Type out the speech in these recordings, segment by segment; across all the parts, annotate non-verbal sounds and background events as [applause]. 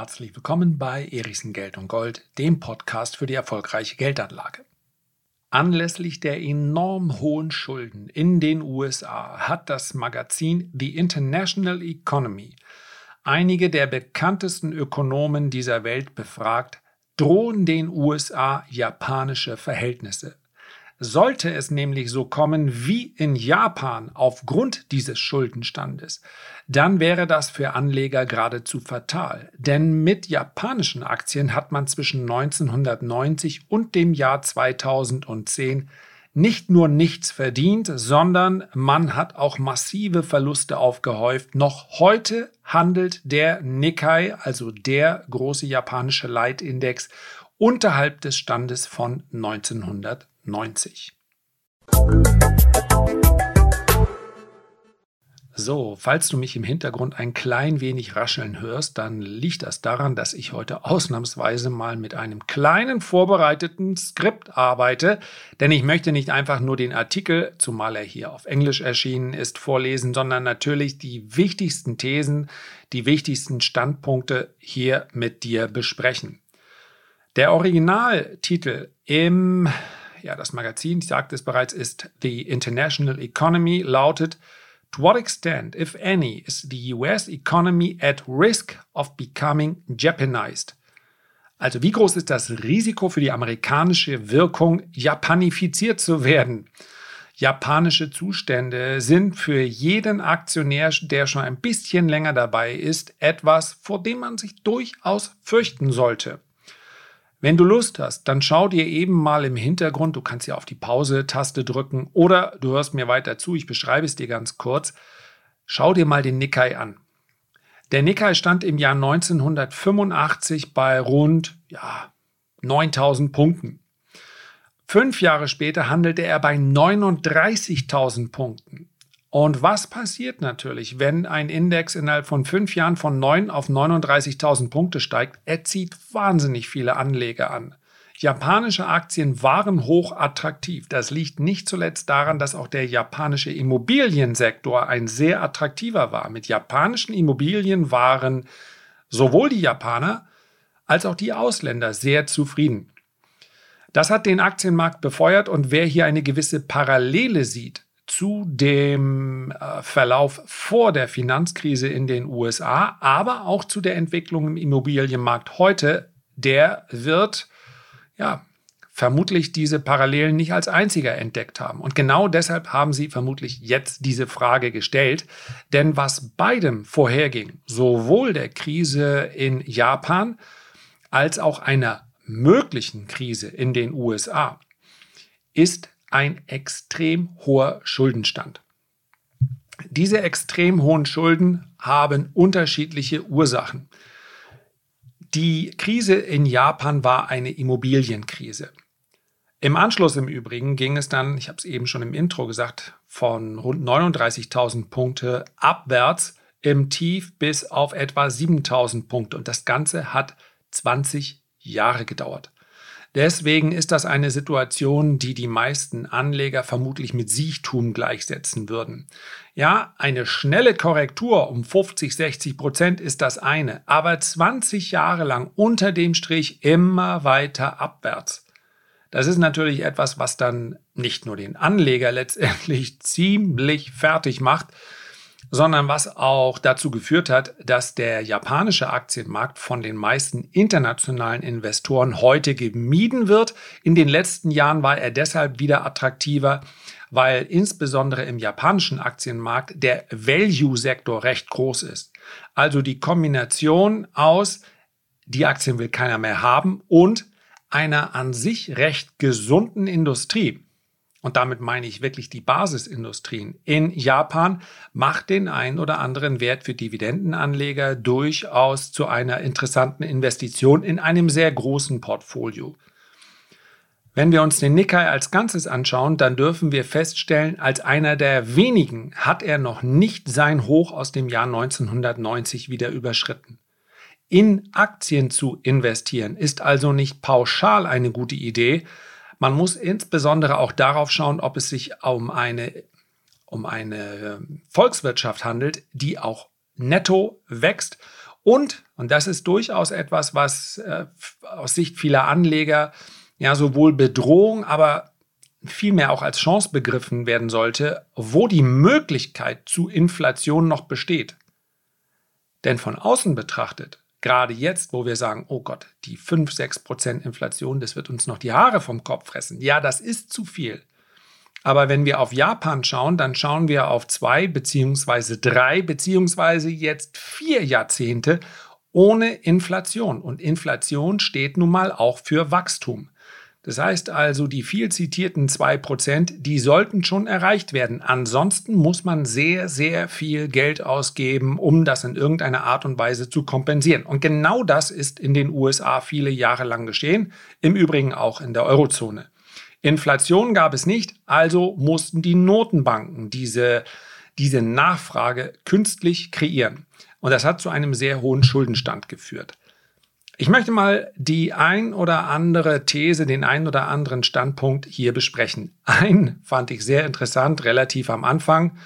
Herzlich willkommen bei Erichsen Geld und Gold, dem Podcast für die erfolgreiche Geldanlage. Anlässlich der enorm hohen Schulden in den USA hat das Magazin The International Economy einige der bekanntesten Ökonomen dieser Welt befragt, drohen den USA japanische Verhältnisse. Sollte es nämlich so kommen wie in Japan aufgrund dieses Schuldenstandes, dann wäre das für Anleger geradezu fatal. Denn mit japanischen Aktien hat man zwischen 1990 und dem Jahr 2010 nicht nur nichts verdient, sondern man hat auch massive Verluste aufgehäuft. Noch heute handelt der Nikkei, also der große japanische Leitindex, unterhalb des Standes von 1990. 90. So, falls du mich im Hintergrund ein klein wenig rascheln hörst, dann liegt das daran, dass ich heute ausnahmsweise mal mit einem kleinen vorbereiteten Skript arbeite, denn ich möchte nicht einfach nur den Artikel, zumal er hier auf Englisch erschienen ist, vorlesen, sondern natürlich die wichtigsten Thesen, die wichtigsten Standpunkte hier mit dir besprechen. Der Originaltitel im ja, das Magazin, ich sagte es bereits, ist The International Economy, lautet To what extent, if any, is the US economy at risk of becoming Japanized? Also wie groß ist das Risiko für die amerikanische Wirkung, japanifiziert zu werden? Japanische Zustände sind für jeden Aktionär, der schon ein bisschen länger dabei ist, etwas, vor dem man sich durchaus fürchten sollte. Wenn du Lust hast, dann schau dir eben mal im Hintergrund, du kannst ja auf die Pause-Taste drücken oder du hörst mir weiter zu, ich beschreibe es dir ganz kurz. Schau dir mal den Nikkei an. Der Nikkei stand im Jahr 1985 bei rund ja, 9000 Punkten. Fünf Jahre später handelte er bei 39.000 Punkten. Und was passiert natürlich, wenn ein Index innerhalb von fünf Jahren von 9 auf 39.000 Punkte steigt? Er zieht wahnsinnig viele Anleger an. Japanische Aktien waren hoch attraktiv. Das liegt nicht zuletzt daran, dass auch der japanische Immobiliensektor ein sehr attraktiver war. Mit japanischen Immobilien waren sowohl die Japaner als auch die Ausländer sehr zufrieden. Das hat den Aktienmarkt befeuert und wer hier eine gewisse Parallele sieht zu dem äh, Verlauf vor der Finanzkrise in den USA, aber auch zu der Entwicklung im Immobilienmarkt heute, der wird ja vermutlich diese Parallelen nicht als einziger entdeckt haben. Und genau deshalb haben sie vermutlich jetzt diese Frage gestellt. Denn was beidem vorherging, sowohl der Krise in Japan als auch einer möglichen Krise in den USA, ist ein extrem hoher Schuldenstand. Diese extrem hohen Schulden haben unterschiedliche Ursachen. Die Krise in Japan war eine Immobilienkrise. Im Anschluss im Übrigen ging es dann, ich habe es eben schon im Intro gesagt, von rund 39.000 Punkte abwärts im Tief bis auf etwa 7.000 Punkte. Und das Ganze hat 20 Jahre gedauert. Deswegen ist das eine Situation, die die meisten Anleger vermutlich mit Siechtum gleichsetzen würden. Ja, eine schnelle Korrektur um 50, 60 Prozent ist das eine, aber 20 Jahre lang unter dem Strich immer weiter abwärts. Das ist natürlich etwas, was dann nicht nur den Anleger letztendlich [laughs] ziemlich fertig macht, sondern was auch dazu geführt hat, dass der japanische Aktienmarkt von den meisten internationalen Investoren heute gemieden wird. In den letzten Jahren war er deshalb wieder attraktiver, weil insbesondere im japanischen Aktienmarkt der Value-Sektor recht groß ist. Also die Kombination aus, die Aktien will keiner mehr haben und einer an sich recht gesunden Industrie und damit meine ich wirklich die Basisindustrien in Japan, macht den einen oder anderen Wert für Dividendenanleger durchaus zu einer interessanten Investition in einem sehr großen Portfolio. Wenn wir uns den Nikkei als Ganzes anschauen, dann dürfen wir feststellen, als einer der wenigen hat er noch nicht sein Hoch aus dem Jahr 1990 wieder überschritten. In Aktien zu investieren ist also nicht pauschal eine gute Idee, man muss insbesondere auch darauf schauen, ob es sich um eine, um eine ähm, Volkswirtschaft handelt, die auch netto wächst Und, und das ist durchaus etwas, was äh, aus Sicht vieler Anleger ja sowohl Bedrohung, aber vielmehr auch als Chance begriffen werden sollte, wo die Möglichkeit zu Inflation noch besteht. Denn von außen betrachtet, gerade jetzt, wo wir sagen, oh Gott, die 5, 6 Prozent Inflation, das wird uns noch die Haare vom Kopf fressen. Ja, das ist zu viel. Aber wenn wir auf Japan schauen, dann schauen wir auf zwei beziehungsweise drei beziehungsweise jetzt vier Jahrzehnte ohne Inflation. Und Inflation steht nun mal auch für Wachstum. Das heißt also, die viel zitierten 2%, die sollten schon erreicht werden. Ansonsten muss man sehr, sehr viel Geld ausgeben, um das in irgendeiner Art und Weise zu kompensieren. Und genau das ist in den USA viele Jahre lang geschehen, im Übrigen auch in der Eurozone. Inflation gab es nicht, also mussten die Notenbanken diese, diese Nachfrage künstlich kreieren. Und das hat zu einem sehr hohen Schuldenstand geführt. Ich möchte mal die ein oder andere These, den ein oder anderen Standpunkt hier besprechen. Ein fand ich sehr interessant, relativ am Anfang.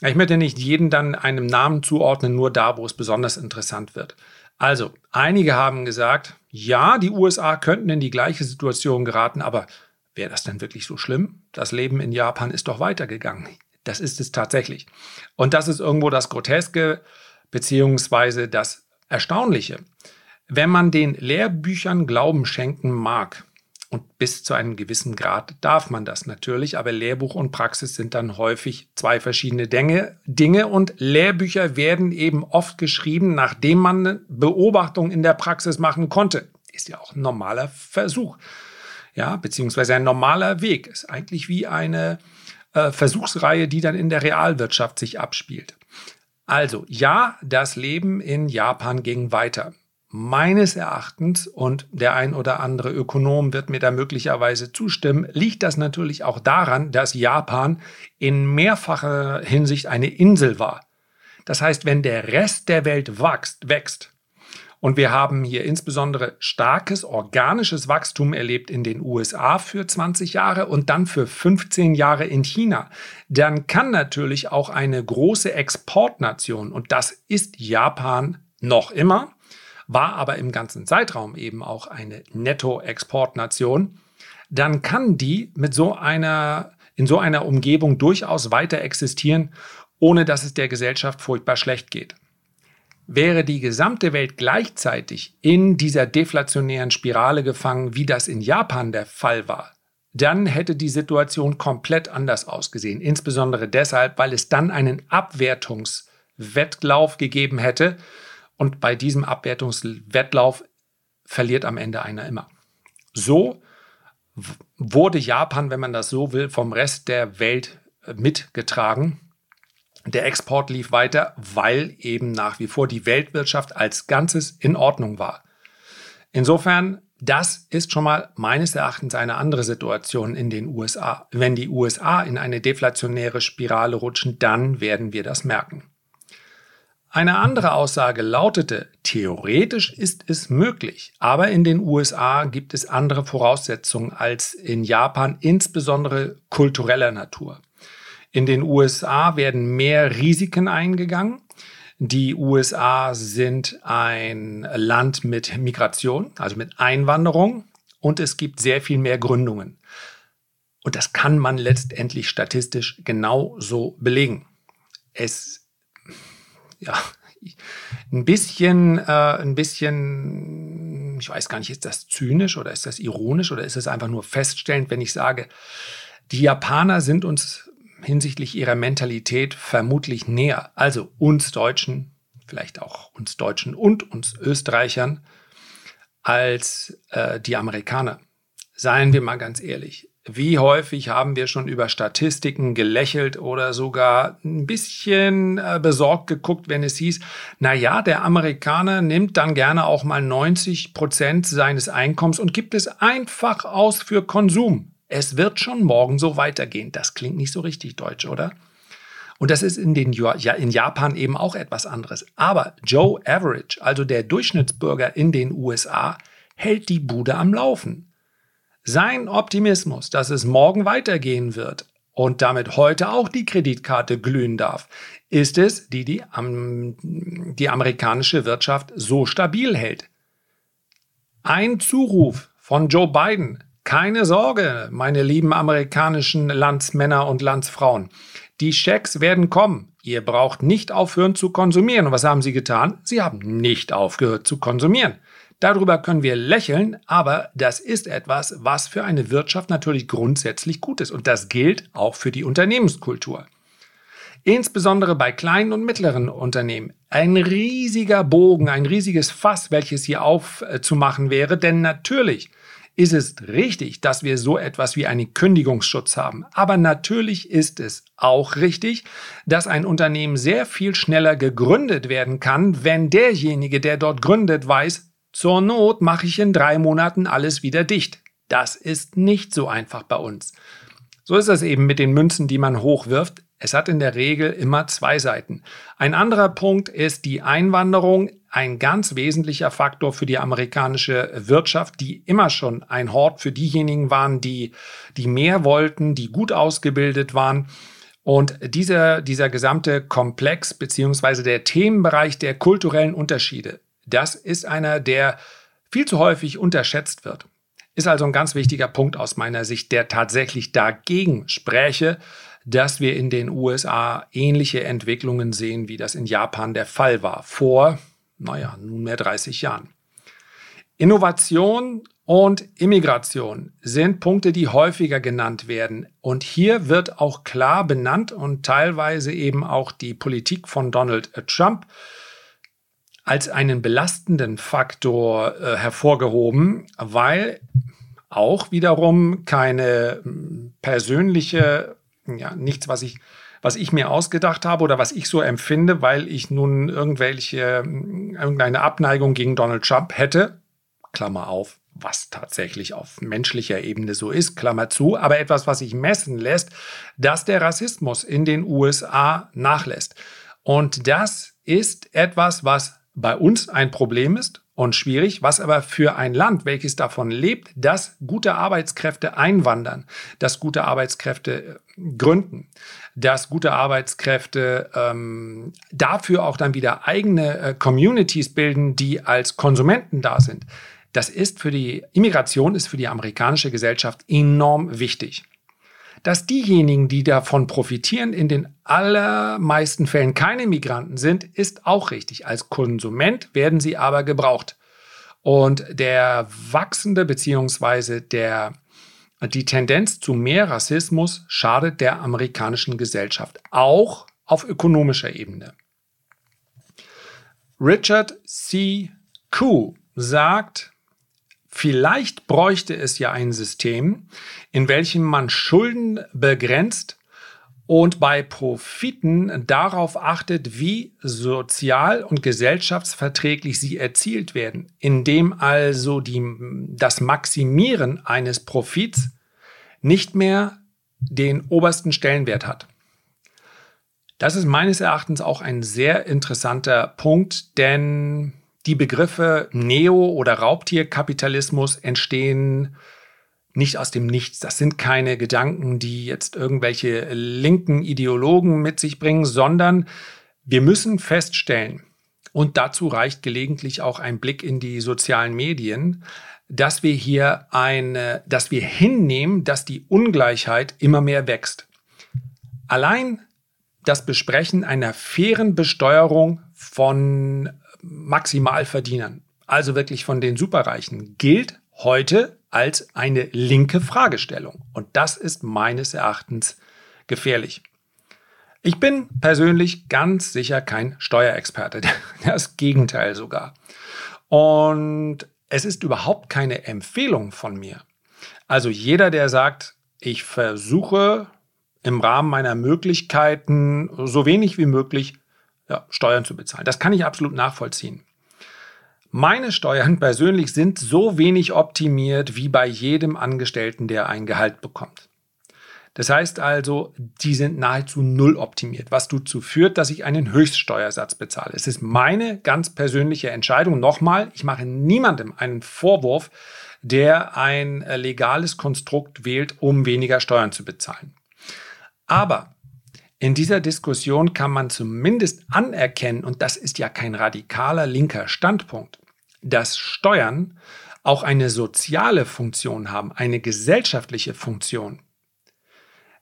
Ich möchte nicht jeden dann einem Namen zuordnen, nur da, wo es besonders interessant wird. Also, einige haben gesagt, ja, die USA könnten in die gleiche Situation geraten, aber wäre das denn wirklich so schlimm? Das Leben in Japan ist doch weitergegangen. Das ist es tatsächlich. Und das ist irgendwo das Groteske beziehungsweise das Erstaunliche. Wenn man den Lehrbüchern Glauben schenken mag, und bis zu einem gewissen Grad darf man das natürlich, aber Lehrbuch und Praxis sind dann häufig zwei verschiedene Dinge und Lehrbücher werden eben oft geschrieben, nachdem man eine Beobachtung in der Praxis machen konnte. Ist ja auch ein normaler Versuch, ja, beziehungsweise ein normaler Weg. Ist eigentlich wie eine äh, Versuchsreihe, die dann in der Realwirtschaft sich abspielt. Also ja, das Leben in Japan ging weiter meines Erachtens, und der ein oder andere Ökonom wird mir da möglicherweise zustimmen, liegt das natürlich auch daran, dass Japan in mehrfacher Hinsicht eine Insel war. Das heißt, wenn der Rest der Welt wächst, wächst und wir haben hier insbesondere starkes organisches Wachstum erlebt in den USA für 20 Jahre und dann für 15 Jahre in China. Dann kann natürlich auch eine große Exportnation, und das ist Japan noch immer, war aber im ganzen Zeitraum eben auch eine Nettoexportnation, dann kann die mit so einer, in so einer Umgebung durchaus weiter existieren, ohne dass es der Gesellschaft furchtbar schlecht geht. Wäre die gesamte Welt gleichzeitig in dieser deflationären Spirale gefangen, wie das in Japan der Fall war, dann hätte die Situation komplett anders ausgesehen. Insbesondere deshalb, weil es dann einen Abwertungswettlauf gegeben hätte, und bei diesem Abwertungswettlauf verliert am Ende einer immer. So wurde Japan, wenn man das so will, vom Rest der Welt äh, mitgetragen. Der Export lief weiter, weil eben nach wie vor die Weltwirtschaft als Ganzes in Ordnung war. Insofern, das ist schon mal meines Erachtens eine andere Situation in den USA. Wenn die USA in eine deflationäre Spirale rutschen, dann werden wir das merken. Eine andere Aussage lautete, theoretisch ist es möglich, aber in den USA gibt es andere Voraussetzungen als in Japan, insbesondere kultureller Natur. In den USA werden mehr Risiken eingegangen. Die USA sind ein Land mit Migration, also mit Einwanderung, und es gibt sehr viel mehr Gründungen. Und das kann man letztendlich statistisch genau so belegen. Es ja, ein bisschen, äh, ein bisschen, ich weiß gar nicht, ist das zynisch oder ist das ironisch oder ist es einfach nur feststellend, wenn ich sage, die Japaner sind uns hinsichtlich ihrer Mentalität vermutlich näher. Also uns Deutschen, vielleicht auch uns Deutschen und uns Österreichern, als äh, die Amerikaner. Seien wir mal ganz ehrlich. Wie häufig haben wir schon über Statistiken gelächelt oder sogar ein bisschen äh, besorgt geguckt, wenn es hieß, na ja, der Amerikaner nimmt dann gerne auch mal 90 Prozent seines Einkommens und gibt es einfach aus für Konsum. Es wird schon morgen so weitergehen. Das klingt nicht so richtig deutsch, oder? Und das ist in, den, ja, in Japan eben auch etwas anderes. Aber Joe Average, also der Durchschnittsbürger in den USA, hält die Bude am Laufen. Sein Optimismus, dass es morgen weitergehen wird und damit heute auch die Kreditkarte glühen darf, ist es, die die, um, die amerikanische Wirtschaft so stabil hält. Ein Zuruf von Joe Biden. Keine Sorge, meine lieben amerikanischen Landsmänner und Landsfrauen. Die Schecks werden kommen. Ihr braucht nicht aufhören zu konsumieren. Und was haben sie getan? Sie haben nicht aufgehört zu konsumieren. Darüber können wir lächeln, aber das ist etwas, was für eine Wirtschaft natürlich grundsätzlich gut ist. Und das gilt auch für die Unternehmenskultur. Insbesondere bei kleinen und mittleren Unternehmen. Ein riesiger Bogen, ein riesiges Fass, welches hier aufzumachen wäre, denn natürlich ist es richtig, dass wir so etwas wie einen Kündigungsschutz haben. Aber natürlich ist es auch richtig, dass ein Unternehmen sehr viel schneller gegründet werden kann, wenn derjenige, der dort gründet, weiß, zur Not mache ich in drei Monaten alles wieder dicht. Das ist nicht so einfach bei uns. So ist es eben mit den Münzen, die man hochwirft. Es hat in der Regel immer zwei Seiten. Ein anderer Punkt ist die Einwanderung, ein ganz wesentlicher Faktor für die amerikanische Wirtschaft, die immer schon ein Hort für diejenigen waren, die, die mehr wollten, die gut ausgebildet waren. Und dieser, dieser gesamte Komplex beziehungsweise der Themenbereich der kulturellen Unterschiede das ist einer, der viel zu häufig unterschätzt wird. Ist also ein ganz wichtiger Punkt aus meiner Sicht, der tatsächlich dagegen spräche, dass wir in den USA ähnliche Entwicklungen sehen, wie das in Japan der Fall war, vor, naja, nunmehr 30 Jahren. Innovation und Immigration sind Punkte, die häufiger genannt werden. Und hier wird auch klar benannt und teilweise eben auch die Politik von Donald Trump als einen belastenden Faktor äh, hervorgehoben, weil auch wiederum keine hm, persönliche, ja, nichts, was ich, was ich mir ausgedacht habe oder was ich so empfinde, weil ich nun irgendwelche, hm, irgendeine Abneigung gegen Donald Trump hätte, Klammer auf, was tatsächlich auf menschlicher Ebene so ist, Klammer zu, aber etwas, was sich messen lässt, dass der Rassismus in den USA nachlässt. Und das ist etwas, was bei uns ein Problem ist und schwierig, was aber für ein Land, welches davon lebt, dass gute Arbeitskräfte einwandern, dass gute Arbeitskräfte äh, gründen, dass gute Arbeitskräfte ähm, dafür auch dann wieder eigene äh, Communities bilden, die als Konsumenten da sind. Das ist für die Immigration, ist für die amerikanische Gesellschaft enorm wichtig. Dass diejenigen, die davon profitieren, in den allermeisten Fällen keine Migranten sind, ist auch richtig. Als Konsument werden sie aber gebraucht. Und der wachsende bzw. der die Tendenz zu mehr Rassismus schadet der amerikanischen Gesellschaft, auch auf ökonomischer Ebene. Richard C. Koo sagt, Vielleicht bräuchte es ja ein System, in welchem man Schulden begrenzt und bei Profiten darauf achtet, wie sozial und gesellschaftsverträglich sie erzielt werden, indem also die, das Maximieren eines Profits nicht mehr den obersten Stellenwert hat. Das ist meines Erachtens auch ein sehr interessanter Punkt, denn die Begriffe Neo- oder Raubtierkapitalismus entstehen nicht aus dem Nichts. Das sind keine Gedanken, die jetzt irgendwelche linken Ideologen mit sich bringen, sondern wir müssen feststellen, und dazu reicht gelegentlich auch ein Blick in die sozialen Medien, dass wir hier eine, dass wir hinnehmen, dass die Ungleichheit immer mehr wächst. Allein das Besprechen einer fairen Besteuerung von Maximalverdienern, also wirklich von den Superreichen, gilt heute als eine linke Fragestellung. Und das ist meines Erachtens gefährlich. Ich bin persönlich ganz sicher kein Steuerexperte, [laughs] das Gegenteil sogar. Und es ist überhaupt keine Empfehlung von mir. Also jeder, der sagt, ich versuche im Rahmen meiner Möglichkeiten so wenig wie möglich ja, Steuern zu bezahlen. Das kann ich absolut nachvollziehen. Meine Steuern [laughs] persönlich sind so wenig optimiert wie bei jedem Angestellten, der ein Gehalt bekommt. Das heißt also, die sind nahezu null optimiert, was dazu führt, dass ich einen Höchststeuersatz bezahle. Es ist meine ganz persönliche Entscheidung. Nochmal, ich mache niemandem einen Vorwurf, der ein legales Konstrukt wählt, um weniger Steuern zu bezahlen. Aber in dieser Diskussion kann man zumindest anerkennen, und das ist ja kein radikaler linker Standpunkt, dass Steuern auch eine soziale Funktion haben, eine gesellschaftliche Funktion.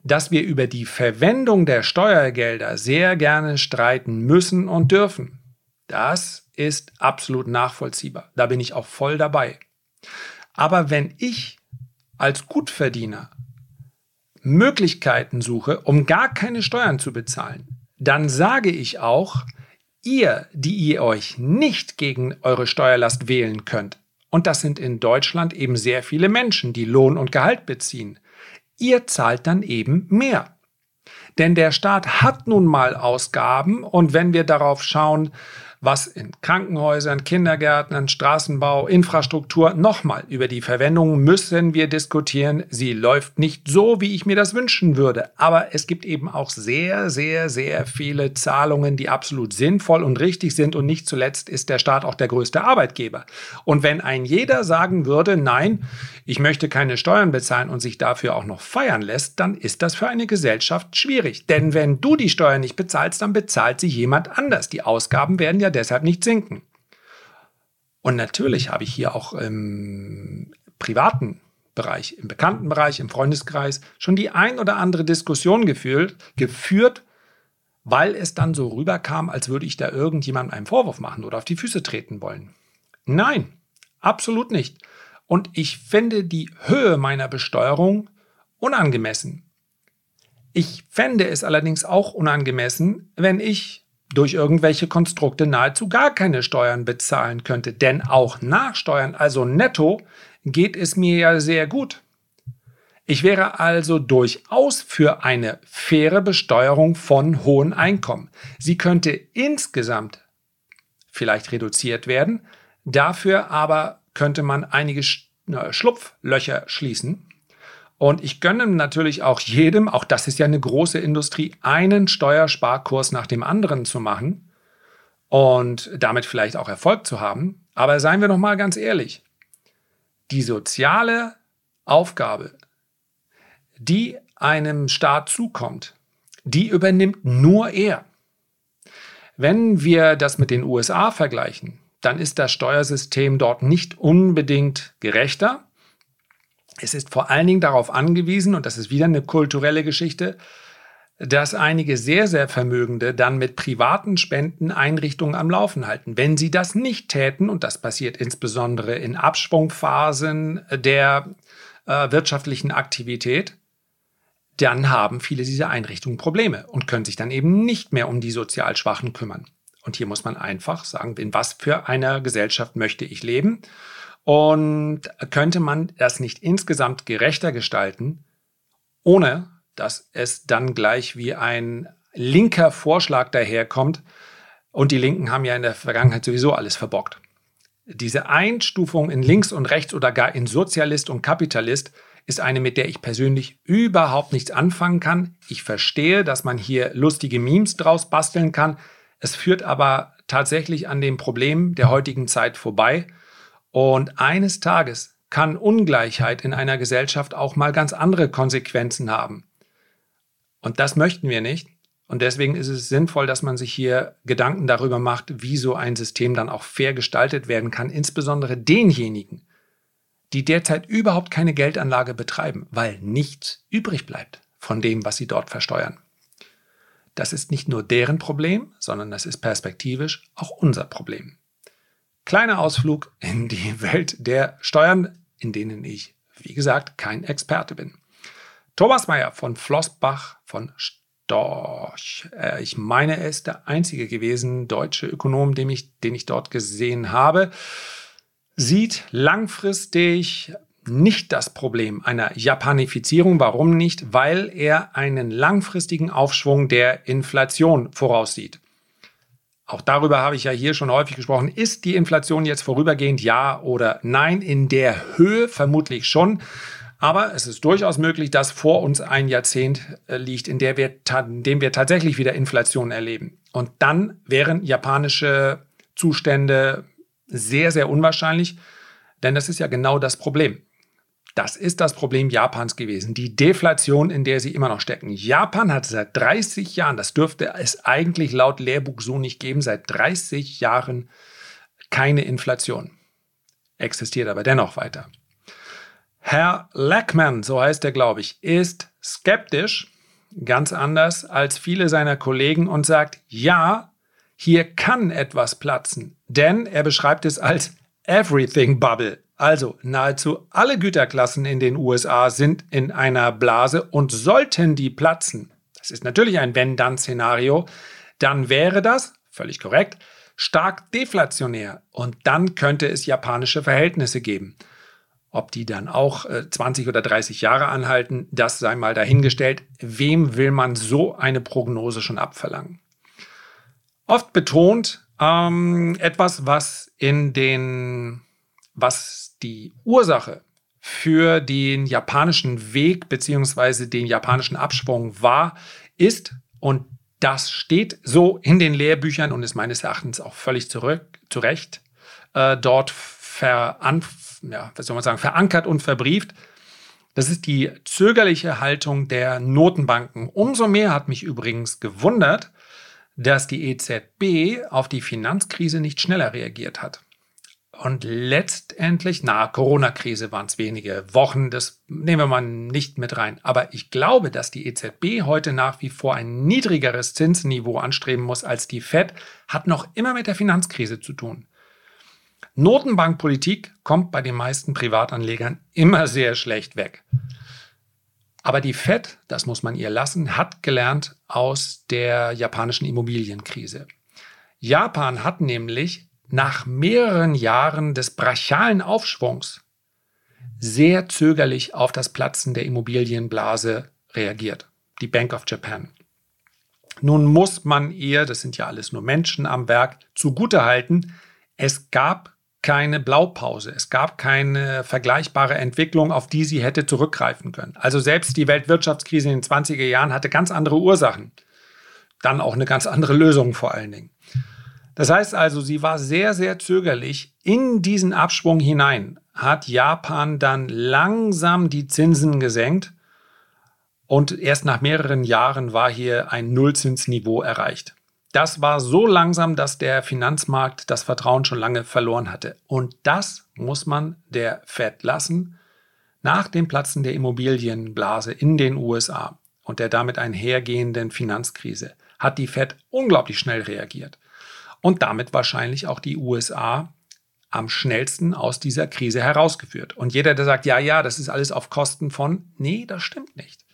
Dass wir über die Verwendung der Steuergelder sehr gerne streiten müssen und dürfen, das ist absolut nachvollziehbar. Da bin ich auch voll dabei. Aber wenn ich als Gutverdiener Möglichkeiten suche, um gar keine Steuern zu bezahlen, dann sage ich auch, ihr, die ihr euch nicht gegen eure Steuerlast wählen könnt, und das sind in Deutschland eben sehr viele Menschen, die Lohn und Gehalt beziehen, ihr zahlt dann eben mehr. Denn der Staat hat nun mal Ausgaben und wenn wir darauf schauen, was in Krankenhäusern, Kindergärten, Straßenbau, Infrastruktur, nochmal über die Verwendung müssen wir diskutieren. Sie läuft nicht so, wie ich mir das wünschen würde. Aber es gibt eben auch sehr, sehr, sehr viele Zahlungen, die absolut sinnvoll und richtig sind. Und nicht zuletzt ist der Staat auch der größte Arbeitgeber. Und wenn ein jeder sagen würde, nein, ich möchte keine Steuern bezahlen und sich dafür auch noch feiern lässt, dann ist das für eine Gesellschaft schwierig. Denn wenn du die Steuern nicht bezahlst, dann bezahlt sie jemand anders. Die Ausgaben werden ja deshalb nicht sinken. Und natürlich habe ich hier auch im privaten Bereich, im Bekanntenbereich, im Freundeskreis schon die ein oder andere Diskussion geführt, geführt, weil es dann so rüberkam, als würde ich da irgendjemandem einen Vorwurf machen oder auf die Füße treten wollen. Nein, absolut nicht. Und ich finde die Höhe meiner Besteuerung unangemessen. Ich fände es allerdings auch unangemessen, wenn ich durch irgendwelche Konstrukte nahezu gar keine Steuern bezahlen könnte. Denn auch nach Steuern, also netto, geht es mir ja sehr gut. Ich wäre also durchaus für eine faire Besteuerung von hohen Einkommen. Sie könnte insgesamt vielleicht reduziert werden, dafür aber könnte man einige Schlupflöcher schließen. Und ich gönne natürlich auch jedem, auch das ist ja eine große Industrie, einen Steuersparkurs nach dem anderen zu machen und damit vielleicht auch Erfolg zu haben. Aber seien wir noch mal ganz ehrlich, die soziale Aufgabe, die einem Staat zukommt, die übernimmt nur er. Wenn wir das mit den USA vergleichen, dann ist das Steuersystem dort nicht unbedingt gerechter. Es ist vor allen Dingen darauf angewiesen, und das ist wieder eine kulturelle Geschichte, dass einige sehr, sehr Vermögende dann mit privaten Spenden Einrichtungen am Laufen halten. Wenn sie das nicht täten, und das passiert insbesondere in Absprungphasen der äh, wirtschaftlichen Aktivität, dann haben viele dieser Einrichtungen Probleme und können sich dann eben nicht mehr um die sozial Schwachen kümmern. Und hier muss man einfach sagen, in was für einer Gesellschaft möchte ich leben? Und könnte man das nicht insgesamt gerechter gestalten, ohne dass es dann gleich wie ein linker Vorschlag daherkommt? Und die Linken haben ja in der Vergangenheit sowieso alles verbockt. Diese Einstufung in links und rechts oder gar in Sozialist und Kapitalist ist eine, mit der ich persönlich überhaupt nichts anfangen kann. Ich verstehe, dass man hier lustige Memes draus basteln kann. Es führt aber tatsächlich an dem Problem der heutigen Zeit vorbei. Und eines Tages kann Ungleichheit in einer Gesellschaft auch mal ganz andere Konsequenzen haben. Und das möchten wir nicht. Und deswegen ist es sinnvoll, dass man sich hier Gedanken darüber macht, wie so ein System dann auch fair gestaltet werden kann, insbesondere denjenigen, die derzeit überhaupt keine Geldanlage betreiben, weil nichts übrig bleibt von dem, was sie dort versteuern. Das ist nicht nur deren Problem, sondern das ist perspektivisch auch unser Problem. Kleiner Ausflug in die Welt der Steuern, in denen ich, wie gesagt, kein Experte bin. Thomas Mayer von Flossbach von Storch. Äh, ich meine, er ist der einzige gewesen, deutsche Ökonom, den ich, den ich dort gesehen habe, sieht langfristig nicht das Problem einer Japanifizierung. Warum nicht? Weil er einen langfristigen Aufschwung der Inflation voraussieht. Auch darüber habe ich ja hier schon häufig gesprochen. Ist die Inflation jetzt vorübergehend ja oder nein? In der Höhe vermutlich schon. Aber es ist durchaus möglich, dass vor uns ein Jahrzehnt äh, liegt, in, der wir, in dem wir tatsächlich wieder Inflation erleben. Und dann wären japanische Zustände sehr, sehr unwahrscheinlich, denn das ist ja genau das Problem. Das ist das Problem Japans gewesen, die Deflation, in der sie immer noch stecken. Japan hat seit 30 Jahren, das dürfte es eigentlich laut Lehrbuch so nicht geben, seit 30 Jahren keine Inflation. Existiert aber dennoch weiter. Herr Lackman, so heißt er, glaube ich, ist skeptisch, ganz anders als viele seiner Kollegen und sagt, ja, hier kann etwas platzen, denn er beschreibt es als Everything Bubble. Also nahezu alle Güterklassen in den USA sind in einer Blase und sollten die platzen, das ist natürlich ein Wenn-Dann-Szenario, dann wäre das, völlig korrekt, stark deflationär und dann könnte es japanische Verhältnisse geben. Ob die dann auch äh, 20 oder 30 Jahre anhalten, das sei mal dahingestellt. Wem will man so eine Prognose schon abverlangen? Oft betont ähm, etwas, was in den, was die Ursache für den japanischen Weg bzw. den japanischen Absprung war, ist, und das steht so in den Lehrbüchern und ist meines Erachtens auch völlig zurück, zu Recht äh, dort veran, ja, was soll man sagen, verankert und verbrieft. Das ist die zögerliche Haltung der Notenbanken. Umso mehr hat mich übrigens gewundert, dass die EZB auf die Finanzkrise nicht schneller reagiert hat. Und letztendlich, na, Corona-Krise waren es wenige Wochen, das nehmen wir mal nicht mit rein. Aber ich glaube, dass die EZB heute nach wie vor ein niedrigeres Zinsniveau anstreben muss als die Fed, hat noch immer mit der Finanzkrise zu tun. Notenbankpolitik kommt bei den meisten Privatanlegern immer sehr schlecht weg. Aber die Fed, das muss man ihr lassen, hat gelernt aus der japanischen Immobilienkrise. Japan hat nämlich nach mehreren Jahren des brachialen Aufschwungs sehr zögerlich auf das Platzen der Immobilienblase reagiert. Die Bank of Japan. Nun muss man ihr, das sind ja alles nur Menschen am Werk, zugutehalten, es gab keine Blaupause. Es gab keine vergleichbare Entwicklung, auf die sie hätte zurückgreifen können. Also selbst die Weltwirtschaftskrise in den 20er Jahren hatte ganz andere Ursachen. Dann auch eine ganz andere Lösung vor allen Dingen. Das heißt also, sie war sehr, sehr zögerlich in diesen Abschwung hinein, hat Japan dann langsam die Zinsen gesenkt und erst nach mehreren Jahren war hier ein Nullzinsniveau erreicht. Das war so langsam, dass der Finanzmarkt das Vertrauen schon lange verloren hatte. Und das muss man der Fed lassen nach dem Platzen der Immobilienblase in den USA und der damit einhergehenden Finanzkrise hat die Fed unglaublich schnell reagiert und damit wahrscheinlich auch die USA am schnellsten aus dieser Krise herausgeführt. Und jeder, der sagt, ja, ja, das ist alles auf Kosten von, nee, das stimmt nicht.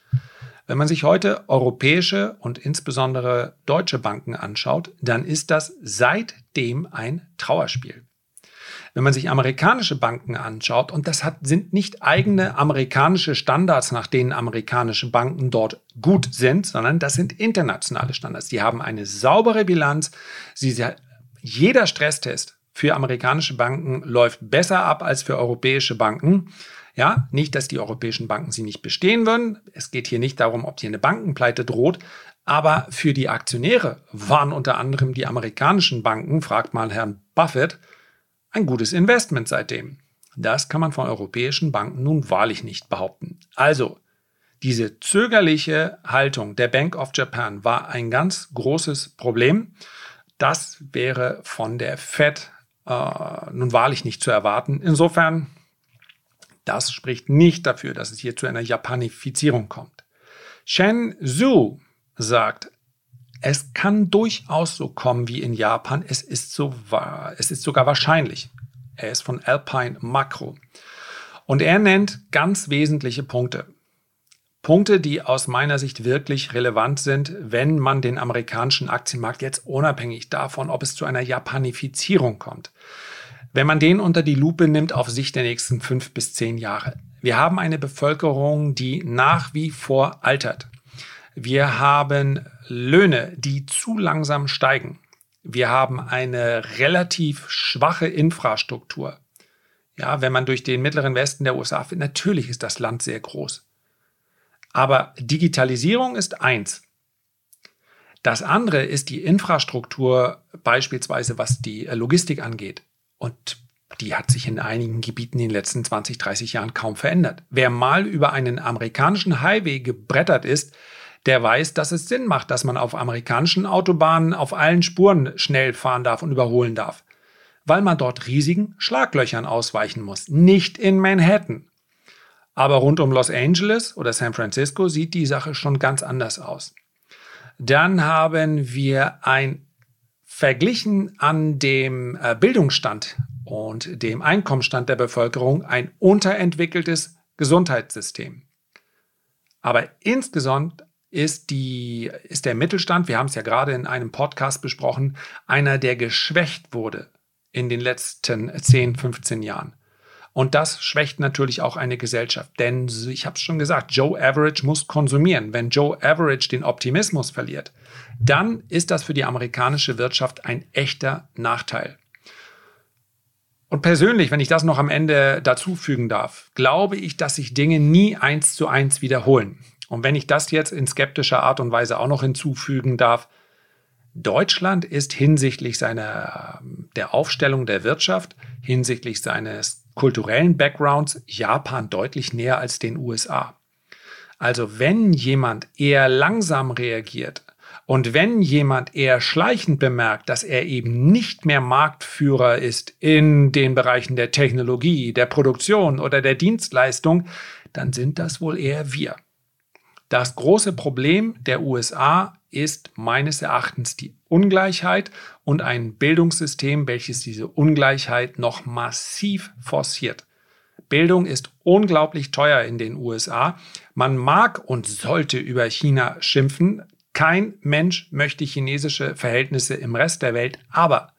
Wenn man sich heute europäische und insbesondere deutsche Banken anschaut, dann ist das seitdem ein Trauerspiel. Wenn man sich amerikanische Banken anschaut, und das hat, sind nicht eigene amerikanische Standards, nach denen amerikanische Banken dort gut sind, sondern das sind internationale Standards. Die haben eine saubere Bilanz. Sie, jeder Stresstest für amerikanische Banken läuft besser ab als für europäische Banken. Ja, nicht, dass die europäischen Banken sie nicht bestehen würden. Es geht hier nicht darum, ob hier eine Bankenpleite droht. Aber für die Aktionäre waren unter anderem die amerikanischen Banken, fragt mal Herrn Buffett, ein gutes Investment seitdem. Das kann man von europäischen Banken nun wahrlich nicht behaupten. Also, diese zögerliche Haltung der Bank of Japan war ein ganz großes Problem. Das wäre von der Fed äh, nun wahrlich nicht zu erwarten. Insofern das spricht nicht dafür, dass es hier zu einer Japanifizierung kommt. Shen Zhu sagt, es kann durchaus so kommen wie in Japan. Es ist, so wahr, es ist sogar wahrscheinlich. Er ist von Alpine Macro. Und er nennt ganz wesentliche Punkte. Punkte, die aus meiner Sicht wirklich relevant sind, wenn man den amerikanischen Aktienmarkt jetzt unabhängig davon, ob es zu einer Japanifizierung kommt, wenn man den unter die Lupe nimmt auf Sicht der nächsten fünf bis zehn Jahre. Wir haben eine Bevölkerung, die nach wie vor altert. Wir haben Löhne, die zu langsam steigen. Wir haben eine relativ schwache Infrastruktur. Ja, wenn man durch den mittleren Westen der USA fährt, natürlich ist das Land sehr groß. Aber Digitalisierung ist eins. Das andere ist die Infrastruktur, beispielsweise was die Logistik angeht. Und die hat sich in einigen Gebieten in den letzten 20, 30 Jahren kaum verändert. Wer mal über einen amerikanischen Highway gebrettert ist, der weiß, dass es Sinn macht, dass man auf amerikanischen Autobahnen auf allen Spuren schnell fahren darf und überholen darf. Weil man dort riesigen Schlaglöchern ausweichen muss. Nicht in Manhattan. Aber rund um Los Angeles oder San Francisco sieht die Sache schon ganz anders aus. Dann haben wir ein verglichen an dem äh, Bildungsstand und dem Einkommensstand der Bevölkerung ein unterentwickeltes Gesundheitssystem. Aber insgesamt ist, die, ist der Mittelstand, wir haben es ja gerade in einem Podcast besprochen, einer, der geschwächt wurde in den letzten 10, 15 Jahren. Und das schwächt natürlich auch eine Gesellschaft. Denn ich habe es schon gesagt, Joe Average muss konsumieren. Wenn Joe Average den Optimismus verliert, dann ist das für die amerikanische Wirtschaft ein echter Nachteil. Und persönlich, wenn ich das noch am Ende dazufügen darf, glaube ich, dass sich Dinge nie eins zu eins wiederholen. Und wenn ich das jetzt in skeptischer Art und Weise auch noch hinzufügen darf, Deutschland ist hinsichtlich seiner der Aufstellung der Wirtschaft, hinsichtlich seines kulturellen Backgrounds Japan deutlich näher als den USA. Also wenn jemand eher langsam reagiert und wenn jemand eher schleichend bemerkt, dass er eben nicht mehr Marktführer ist in den Bereichen der Technologie, der Produktion oder der Dienstleistung, dann sind das wohl eher wir. Das große Problem der USA ist meines Erachtens die Ungleichheit und ein Bildungssystem, welches diese Ungleichheit noch massiv forciert. Bildung ist unglaublich teuer in den USA. Man mag und sollte über China schimpfen. Kein Mensch möchte chinesische Verhältnisse im Rest der Welt, aber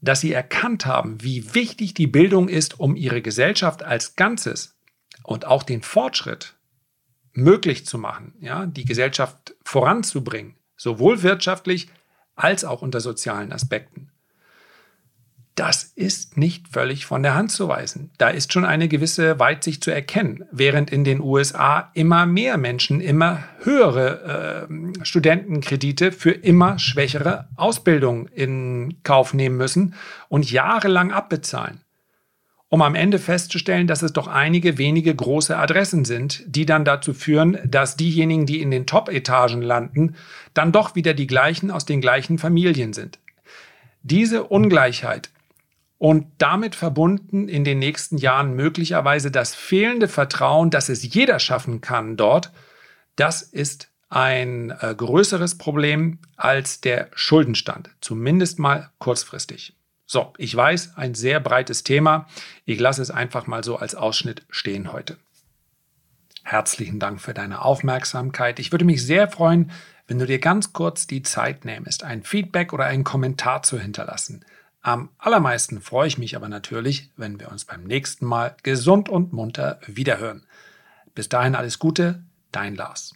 dass sie erkannt haben, wie wichtig die Bildung ist, um ihre Gesellschaft als Ganzes und auch den Fortschritt möglich zu machen, ja, die Gesellschaft voranzubringen, sowohl wirtschaftlich als auch unter sozialen Aspekten. Das ist nicht völlig von der Hand zu weisen. Da ist schon eine gewisse Weitsicht zu erkennen, während in den USA immer mehr Menschen immer höhere äh, Studentenkredite für immer schwächere Ausbildung in Kauf nehmen müssen und jahrelang abbezahlen um am Ende festzustellen, dass es doch einige wenige große Adressen sind, die dann dazu führen, dass diejenigen, die in den Top-Etagen landen, dann doch wieder die gleichen aus den gleichen Familien sind. Diese Ungleichheit und damit verbunden in den nächsten Jahren möglicherweise das fehlende Vertrauen, dass es jeder schaffen kann dort, das ist ein äh, größeres Problem als der Schuldenstand, zumindest mal kurzfristig. So, ich weiß, ein sehr breites Thema. Ich lasse es einfach mal so als Ausschnitt stehen heute. Herzlichen Dank für deine Aufmerksamkeit. Ich würde mich sehr freuen, wenn du dir ganz kurz die Zeit nähmest, ein Feedback oder einen Kommentar zu hinterlassen. Am allermeisten freue ich mich aber natürlich, wenn wir uns beim nächsten Mal gesund und munter wiederhören. Bis dahin alles Gute, dein Lars.